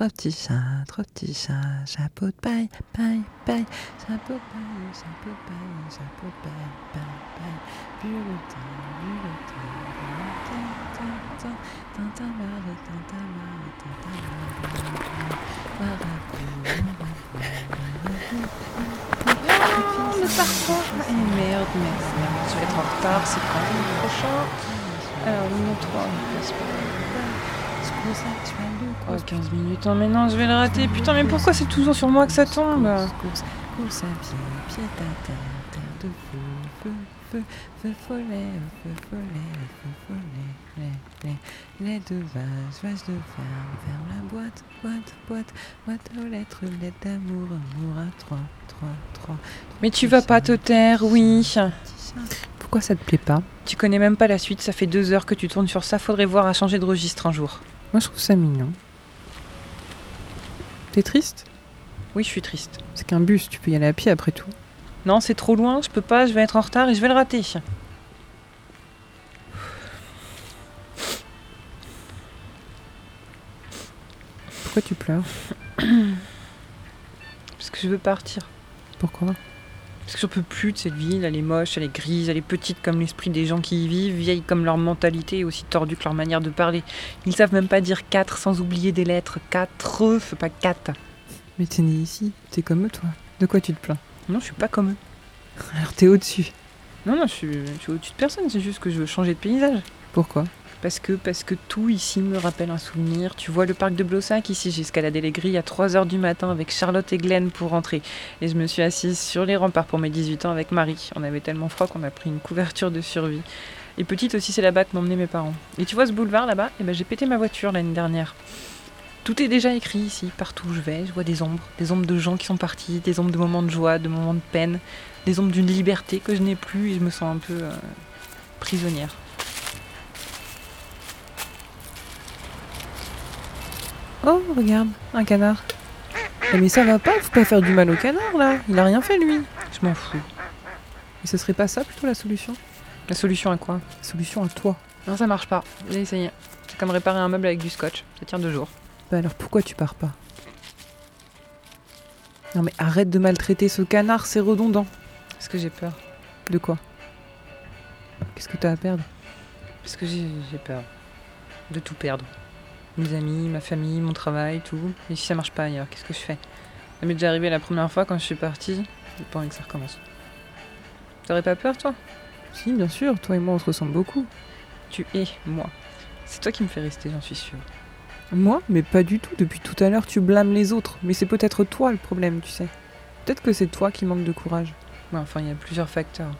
trois petits chats, trois petits chats, chapeau de paille, paille, paille, chapeau de paille, chapeau de paille, chapeau de paille, paille, paille, bulletin, bulletin, bulletin, Non, ne pars pas. Eh merde, merde, merde. Je vais retard, c'est quand même le prochain. Alors, numéro 3, place Oh, 15 minutes. Oh, mais non, je vais le rater. Putain, mais pourquoi c'est toujours sur moi que ça tombe course à pied, pied à terre, terre de feu, feu, feu, feu follet, feu follet, feu follet, lait, lait, de vache, vache de ferme, ferme la boîte, boîte, boîte, boîte aux lettres, lettres d'amour, amour à trois, trois, trois. Mais tu vas pas te taire, oui. Pourquoi ça te plaît pas Tu connais même pas la suite, ça fait deux heures que tu tournes sur ça, faudrait voir à changer de registre un jour. Moi, je trouve ça mignon. T'es triste Oui, je suis triste. C'est qu'un bus, tu peux y aller à pied après tout. Non, c'est trop loin, je peux pas, je vais être en retard et je vais le rater. Pourquoi tu pleures Parce que je veux partir. Pourquoi? Parce que j'en peux plus de cette ville, elle est moche, elle est grise, elle est petite comme l'esprit des gens qui y vivent, vieille comme leur mentalité et aussi tordue que leur manière de parler. Ils savent même pas dire quatre sans oublier des lettres. Quatre, c'est pas quatre. Mais t'es né ici, t'es comme eux, toi. De quoi tu te plains? Non, je suis pas comme eux. Alors t'es au-dessus. Non, non, je suis, je suis au-dessus de personne, c'est juste que je veux changer de paysage. Pourquoi? Parce que, parce que tout ici me rappelle un souvenir. Tu vois le parc de Blossac, ici j'ai escaladé les grilles à 3h du matin avec Charlotte et Glenn pour rentrer. Et je me suis assise sur les remparts pour mes 18 ans avec Marie. On avait tellement froid qu'on a pris une couverture de survie. Et petite aussi, c'est là-bas que m'emmenaient mes parents. Et tu vois ce boulevard là-bas? Eh ben, J'ai pété ma voiture l'année dernière. Tout est déjà écrit ici, partout où je vais, je vois des ombres, des ombres de gens qui sont partis, des ombres de moments de joie, de moments de peine, des ombres d'une liberté que je n'ai plus et je me sens un peu euh, prisonnière. Oh, regarde, un canard. Eh, mais ça va pas, faut pas faire du mal au canard là. Il a rien fait lui. Je m'en fous. Et ce serait pas ça plutôt la solution? La solution à quoi? La solution à toi. Non, ça marche pas. J'ai essayé. C'est comme réparer un meuble avec du scotch. Ça tient deux jours. Bah alors pourquoi tu pars pas? Non mais arrête de maltraiter ce canard, c'est redondant. Parce que j'ai peur. De quoi? Qu'est-ce que t'as à perdre? Parce que j'ai j'ai peur. De tout perdre. Mes amis, ma famille, mon travail, tout. Et si ça marche pas ailleurs, qu'est-ce que je fais? Ça m'est déjà arrivé la première fois quand je suis partie. J'ai pas envie que ça recommence. T'aurais pas peur, toi? Si, bien sûr, toi et moi on se ressemble beaucoup. Tu es moi. C'est toi qui me fais rester, j'en suis sûre. Moi? Mais pas du tout. Depuis tout à l'heure, tu blâmes les autres. Mais c'est peut-être toi le problème, tu sais. Peut-être que c'est toi qui manque de courage. Ouais, enfin, il y a plusieurs facteurs.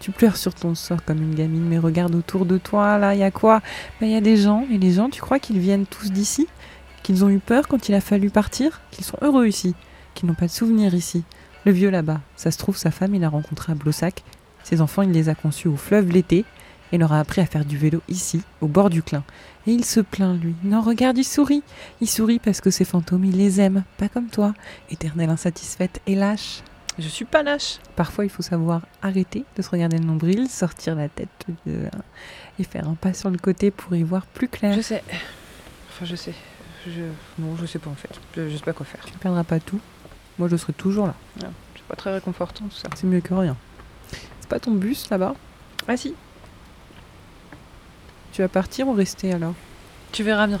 Tu pleures sur ton sort comme une gamine, mais regarde autour de toi, là, il y a quoi? Ben, Il y a des gens, et les gens, tu crois qu'ils viennent tous d'ici? Qu'ils ont eu peur quand il a fallu partir? Qu'ils sont heureux ici? Qu'ils n'ont pas de souvenirs ici? Le vieux là-bas, ça se trouve, sa femme, il l'a rencontrée à Blossac. Ses enfants, il les a conçus au fleuve l'été, et leur a appris à faire du vélo ici, au bord du Clin. Et il se plaint, lui. Non, regarde, il sourit. Il sourit parce que ses fantômes, il les aime, pas comme toi, éternelle insatisfaite et lâche. Je suis pas lâche. Parfois, il faut savoir arrêter de se regarder le nombril, sortir la tête et faire un pas sur le côté pour y voir plus clair. Je sais. Enfin, je sais. Je... Non, je sais pas en fait. Je, je sais pas quoi faire. Tu ne perdras pas tout. Moi, je serai toujours là. C'est pas très réconfortant tout ça. C'est mieux que rien. C'est pas ton bus là-bas? Ah si, Tu vas partir ou rester alors? Tu verras bien.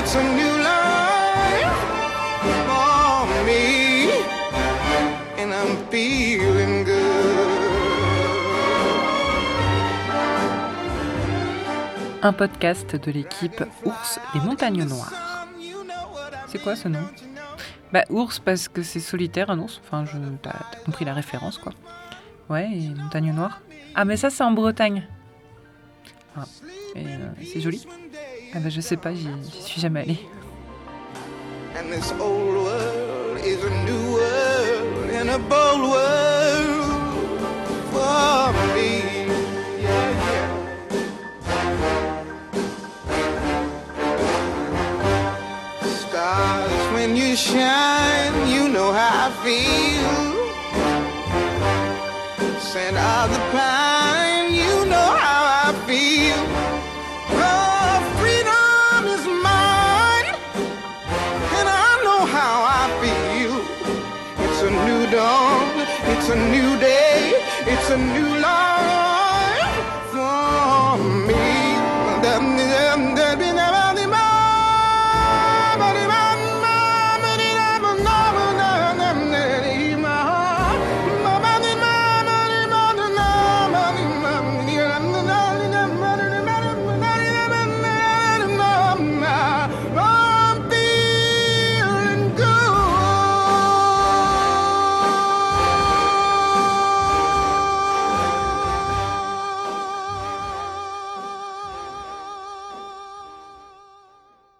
it's a new life for me, and I'm feeling good. Un podcast de l'équipe Ours des Montagnes Noires. C'est quoi ce nom? Bah ours parce que c'est solitaire un ours. Enfin, je t'as compris la référence quoi. Ouais, et Montagnes Noires. Ah mais ça c'est en Bretagne. Ah, euh, c'est joli Ah bah je sais pas, j'y suis jamais allée. And this old world is a new world a bold